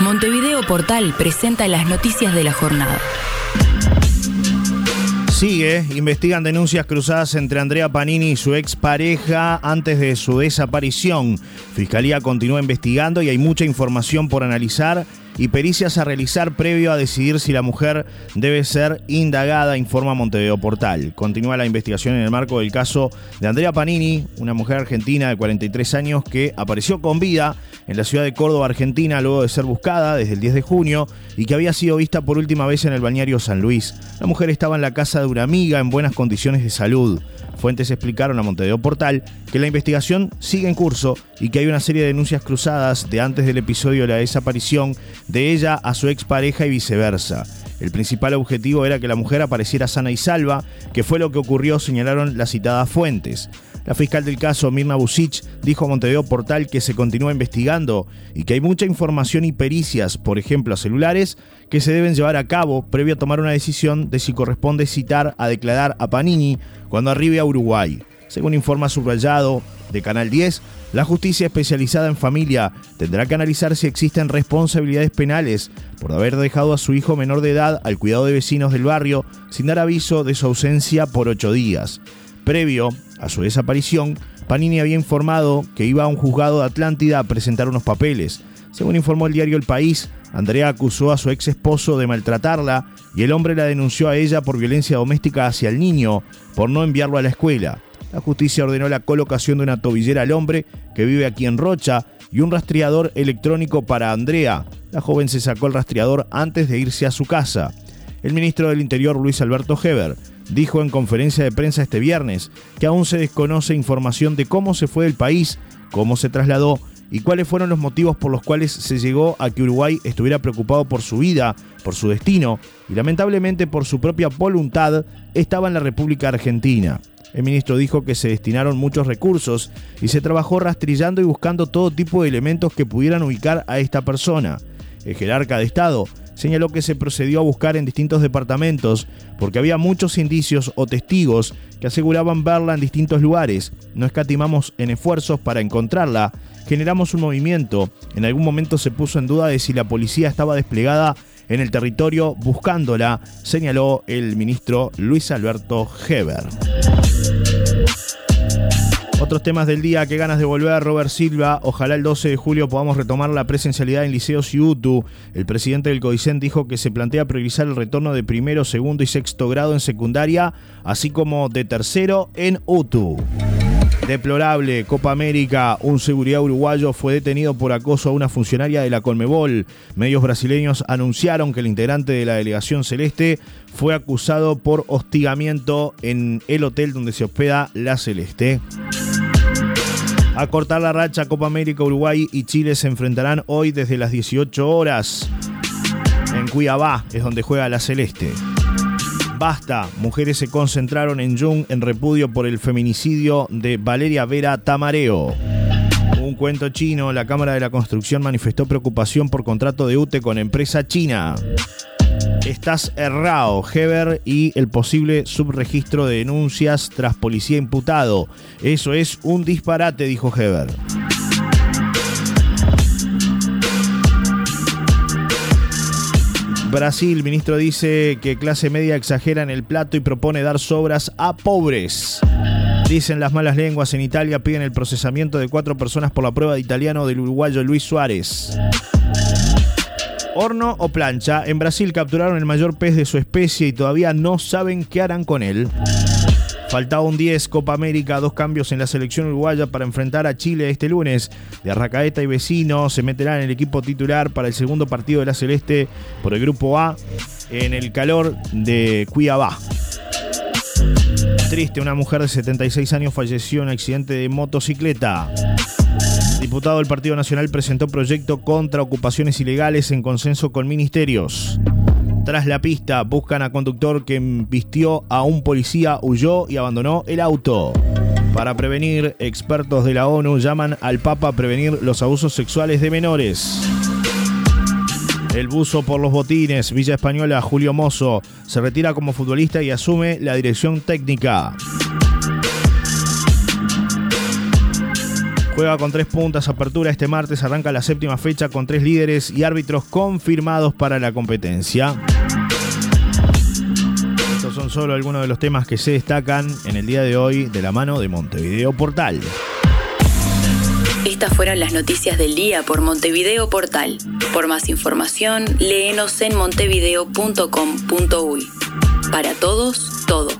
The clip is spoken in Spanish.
Montevideo Portal presenta las noticias de la jornada. Sigue, investigan denuncias cruzadas entre Andrea Panini y su expareja antes de su desaparición. Fiscalía continúa investigando y hay mucha información por analizar y pericias a realizar previo a decidir si la mujer debe ser indagada, informa Montevideo Portal. Continúa la investigación en el marco del caso de Andrea Panini, una mujer argentina de 43 años que apareció con vida en la ciudad de Córdoba, Argentina, luego de ser buscada desde el 10 de junio y que había sido vista por última vez en el balneario San Luis. La mujer estaba en la casa de una amiga en buenas condiciones de salud. Fuentes explicaron a Montevideo Portal que la investigación sigue en curso y que hay una serie de denuncias cruzadas de antes del episodio de la desaparición de ella a su expareja y viceversa. El principal objetivo era que la mujer apareciera sana y salva, que fue lo que ocurrió, señalaron las citadas fuentes. La fiscal del caso, Mirna Busic, dijo a Montevideo Portal que se continúa investigando y que hay mucha información y pericias, por ejemplo a celulares, que se deben llevar a cabo previo a tomar una decisión de si corresponde citar a declarar a Panini cuando arribe a Uruguay. Según informa subrayado de Canal 10, la justicia especializada en familia tendrá que analizar si existen responsabilidades penales por haber dejado a su hijo menor de edad al cuidado de vecinos del barrio sin dar aviso de su ausencia por ocho días. Previo a su desaparición, Panini había informado que iba a un juzgado de Atlántida a presentar unos papeles. Según informó el diario El País, Andrea acusó a su ex esposo de maltratarla y el hombre la denunció a ella por violencia doméstica hacia el niño por no enviarlo a la escuela. La justicia ordenó la colocación de una tobillera al hombre que vive aquí en Rocha y un rastreador electrónico para Andrea. La joven se sacó el rastreador antes de irse a su casa. El ministro del Interior, Luis Alberto Heber, dijo en conferencia de prensa este viernes que aún se desconoce información de cómo se fue del país, cómo se trasladó y cuáles fueron los motivos por los cuales se llegó a que Uruguay estuviera preocupado por su vida, por su destino y lamentablemente por su propia voluntad estaba en la República Argentina. El ministro dijo que se destinaron muchos recursos y se trabajó rastrillando y buscando todo tipo de elementos que pudieran ubicar a esta persona. El jerarca de Estado señaló que se procedió a buscar en distintos departamentos porque había muchos indicios o testigos que aseguraban verla en distintos lugares. No escatimamos en esfuerzos para encontrarla, generamos un movimiento. En algún momento se puso en duda de si la policía estaba desplegada en el territorio buscándola, señaló el ministro Luis Alberto Heber. Otros temas del día, qué ganas de volver, Robert Silva. Ojalá el 12 de julio podamos retomar la presencialidad en liceos y UTU. El presidente del CODICEN dijo que se plantea priorizar el retorno de primero, segundo y sexto grado en secundaria, así como de tercero en UTU. Deplorable, Copa América, un seguridad uruguayo fue detenido por acoso a una funcionaria de la Colmebol. Medios brasileños anunciaron que el integrante de la delegación celeste fue acusado por hostigamiento en el hotel donde se hospeda la Celeste. A cortar la racha, Copa América, Uruguay y Chile se enfrentarán hoy desde las 18 horas. En Cuiabá es donde juega la Celeste. Basta, mujeres se concentraron en Jung en repudio por el feminicidio de Valeria Vera Tamareo. Un cuento chino, la Cámara de la Construcción manifestó preocupación por contrato de UTE con empresa china. Estás errado, Heber y el posible subregistro de denuncias tras policía imputado. Eso es un disparate, dijo Heber. Brasil, ministro dice que clase media exagera en el plato y propone dar sobras a pobres. Dicen las malas lenguas en Italia, piden el procesamiento de cuatro personas por la prueba de italiano del uruguayo Luis Suárez. Horno o plancha, en Brasil capturaron el mayor pez de su especie y todavía no saben qué harán con él. Faltaba un 10, Copa América, dos cambios en la selección uruguaya para enfrentar a Chile este lunes. De Arracaeta y Vecino se meterán en el equipo titular para el segundo partido de la Celeste por el Grupo A en el calor de Cuiabá. Triste, una mujer de 76 años falleció en un accidente de motocicleta. Diputado del Partido Nacional presentó proyecto contra ocupaciones ilegales en consenso con ministerios. Tras la pista, buscan a conductor que vistió a un policía, huyó y abandonó el auto. Para prevenir, expertos de la ONU llaman al Papa a prevenir los abusos sexuales de menores. El buzo por los botines, Villa Española, Julio Mozo, se retira como futbolista y asume la dirección técnica. Juega con tres puntas, apertura este martes, arranca la séptima fecha con tres líderes y árbitros confirmados para la competencia. Estos son solo algunos de los temas que se destacan en el día de hoy de la mano de Montevideo Portal. Estas fueron las noticias del día por Montevideo Portal. Por más información, léenos en montevideo.com.uy. Para todos, todo.